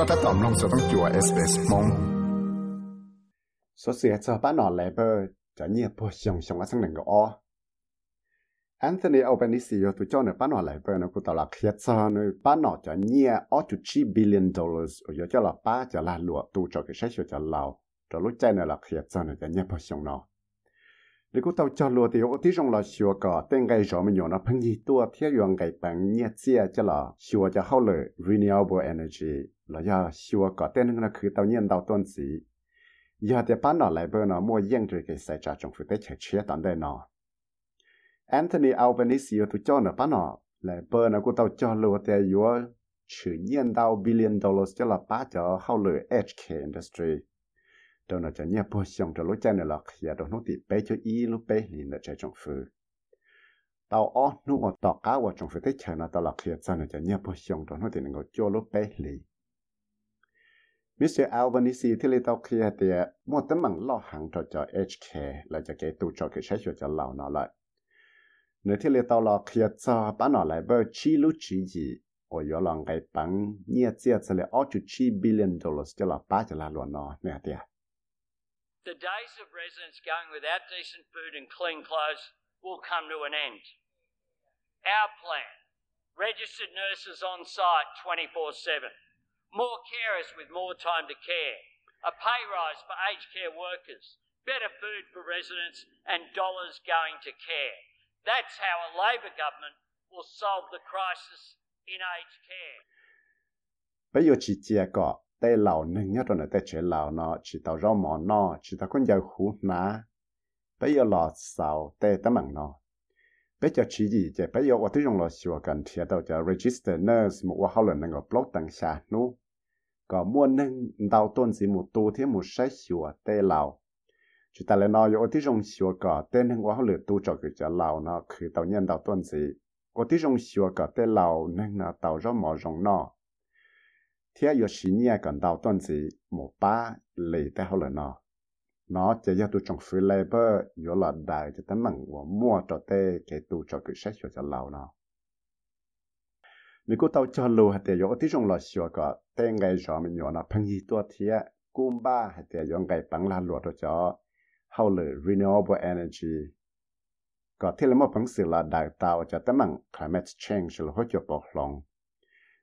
ก็ถ้าตอมลงจะต้องจัวเอสเอสมง số sửa cho bán nọ lại bơ cho nhiều bộ xong xong ở sang nền gõ Anthony Albanese yo tu cho nó bán nọ lại bơ nó cũng tạo là khiết cho nó bán nọ cho nhiều ở chu chi billion dollars ở cho là ba cho là lụa tu cho cái sách cho lao cho lúc chạy nó là khiết cho nó cho nhiều bộ xong nó nếu cũng tàu cho lúa thì ở tí trong là xua cả tên cái rõ mình nó phăng gì tua thiết用cái bằng nhiệt chia cho là xua cho hậu lợi renewable energy là do xua cả tên nóคือtàu nhiên tàu tuần gì giờ thì bán nó lại bơ nó mua yên rồi cái sai trả trong phụ tế chạy chia tận đây nó Anthony Albanese yo tu cho nó bán nó lại bơ nó cũng tàu cho lúa thì yo chữ nhiên tàu billion dollars cho là ba cho hậu lợi HK industry Đó là cho nhà bố xong cho lối chân này là khi đó nó thì bé cho y lúc bé liền là chạy trong phứ tao ó nó ở tao cá vào trong phứ thế chờ nó tao là khi chân nó cho nhà bố xong cho nó thì nó cho lúc bé liền Mr. Albanese thì lấy tao khi thì một tấm bằng lo hàng cho cho HK là cho cái tụ cho cái sách cho lâu nó lại nếu thì lấy tao là cho bán nó lại bởi chi lúc chi gì ở yếu lòng cái bằng nhẹ chia cho lại 8 billion cho là là luôn The days of residents going without decent food and clean clothes will come to an end. Our plan registered nurses on site 24 7, more carers with more time to care, a pay rise for aged care workers, better food for residents, and dollars going to care. That's how a Labor government will solve the crisis in aged care. Tê lão nên nhất rồi là tay chế lão nó chỉ tao rau mỏ nó chỉ tao con dầu hú ná. Bây giờ lò sào tê tấm bằng nó bây giờ chỉ gì chứ? Bây giờ tôi dùng lò sửa cần thiệt đâu cho register nurse, một hoa lần năng ở blog tăng xa nu có mua nâng đào tôn gì một tu thêm một sách sửa tê lão chỉ ta lại nói yo tôi dùng sửa cả tê nâng hoa lần tu cho cái cho lão nó khi tao nhân đào tôn gì. Có tôi dùng sửa cả tê lão nâng nó tao rau mỏ rong nó thế giờ xí nhẹ cần đào tuần gì một ba lì tới hậu lần nó nó chỉ cho trong trồng lê bơ giờ là đại cho tấm bằng của mua cho tê, cái tu cho cái sách cho cho lâu nó. Nếu cô tao cho lô hạt tiền giờ tí trong lò xíu cả tê ngày rõ mình nhỏ nó phăng gì tua thế cung ba hạt tiền giờ ngày bằng là lúa cho cho hậu lử renewable energy. Có thể là một bằng sự là đại tạo cho tấm bằng climate change là hỗ trợ bảo lòng.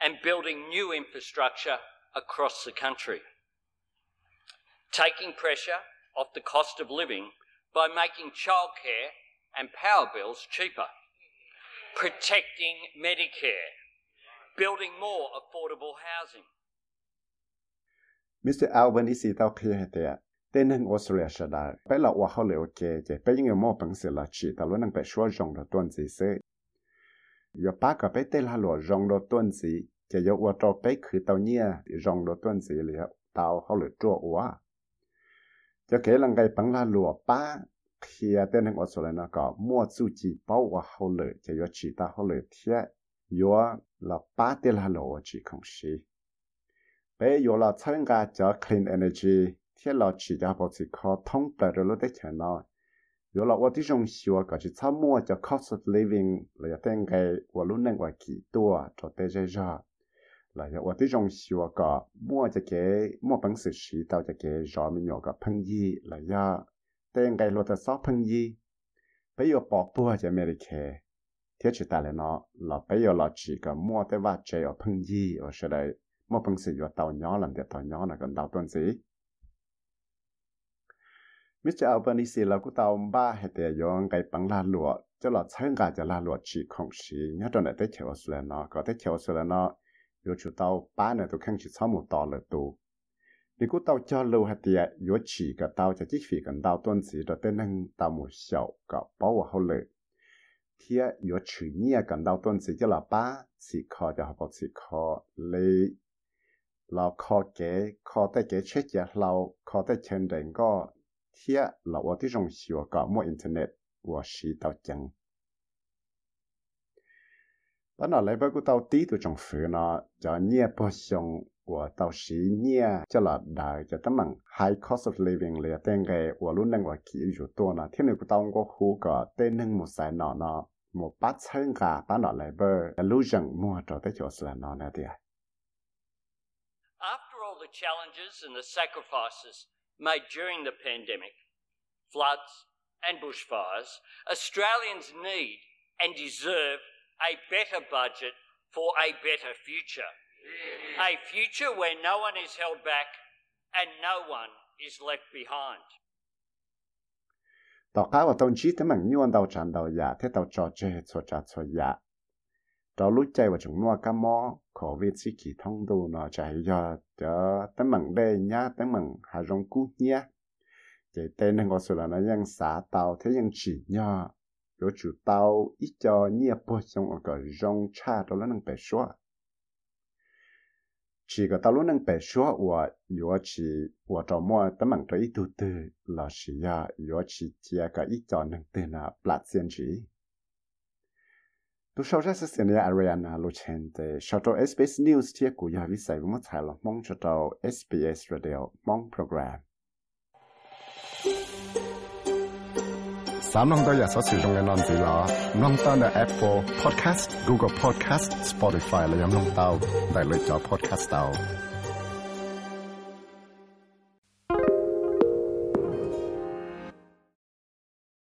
and building new infrastructure across the country. Taking pressure off the cost of living by making childcare and power bills cheaper. Protecting Medicare. Building more affordable housing. Mr. Albanese tao kia te tenen Australia shada pe la wa ho le o ke je pe yeng mo pang se la chi ta lo nang pe shwa jong la tuan zi se ยอป้าก็ไปเตลาหลวรองรถต้นสีจะยกวัวจอไปคือเตาเนี่ยรองรถต้นสีเลยเตาเขาหลือจั่วอัวจะเกลังไกปังลาหลวป้าเทียเต้นทั้งอดสเลยนะก็มั่วสู้จีเป้าว่าเขาเลยจะยอชีตาเขาเลยเทียยอละป้าเตลาหลวจีของสีไปยอละชั้นกาจะ clean energy เทียเราชีจะพอสิคอท่องเปิดรถได้แค่น้อย yo là 我这种学个是参摸叫 cost of living 了，等个我路能个几多，做对这热。là giờ ở trong xưa có mua cho cái mua bằng sự sĩ tao cho cái rõ mình nhỏ có phân gì là giờ tên cái lô ta sót phân gì bây giờ bỏ bùa cho America thế chỉ ta là nó là bây giờ là chỉ có mua tới vài chế ở phân gì ở sau đây mua bằng sự ở tàu nhỏ làm để tàu nhỏ là còn tàu tuần gì Mr. Albanese là cũng tàu ba hệ tế dòng cái bằng la lụa cho là sáng gà cho la lụa chỉ không chỉ nhớ trong này tới chiều Australia nó có tới chiều Australia nó yếu chủ tàu ba này tôi khăng chỉ sáu một tàu là tù nếu cũng tàu cho lâu hệ tế yếu chỉ cả tàu cho chi phí cần tàu tuân chỉ cho tới nâng tàu một sầu cả bao và hậu lợi thì yếu chỉ nhia cần tàu chỉ cho là ba chỉ khó cho học chỉ khó lấy เราขอเก๋ขอแต่เก๋เช็คจากเราขอแต่เชนเดงก็ here là ở tí rong xìu cả mua internet và xí tao chẳng đó là lấy bao của tao tí tụ trong phía nó cho nhẹ bó xong của tao xí nhẹ cho là đại cho tấm bằng high cost of living là tên ghê và luôn đang và kỹ dù tôi là thế này của tao có hú cả tên nâng một sai nọ nó một bát chân cả bán nọ lấy bơ illusion mua cho tới chỗ là nó nè thì After all the challenges and the sacrifices made during the pandemic, floods, and bushfires, Australians need and deserve a better budget for a better future—a future where no one is held back and no one is left behind. Tao tong chi te mang ni wan dao chan dao ya te cho che cho cha cho ya đó lúc chạy vào chúng nó cá mò khó về chỉ kỳ thông đồ nó chạy giờ đó tấm mảng đây nhá, tấm mảng hà rong cú nhá. Cái tên này có sự là nó ยัง xả tàu chỉ nhá có chủ tàu ít cho nhia bớt trong ở cái rong cha đó là năng bẻ xóa chỉ có tao lúc năng bẻ xóa và yếu chỉ và cho mua tấm mảng đó ít từ từ, là chỉ ya yếu chỉ chia cái ít cho năng tên là platform chỉ. Tu shau ra sisi ni Ariana lo chen te shau to SBS News tia ku ya vi sai mo tsai lo mong cho to SBS Radio mong program. Sam nong da ya sa si dong nan zi la nong ta na Apple Podcast Google Podcast Spotify la yam nong tao dai le cho podcast tao.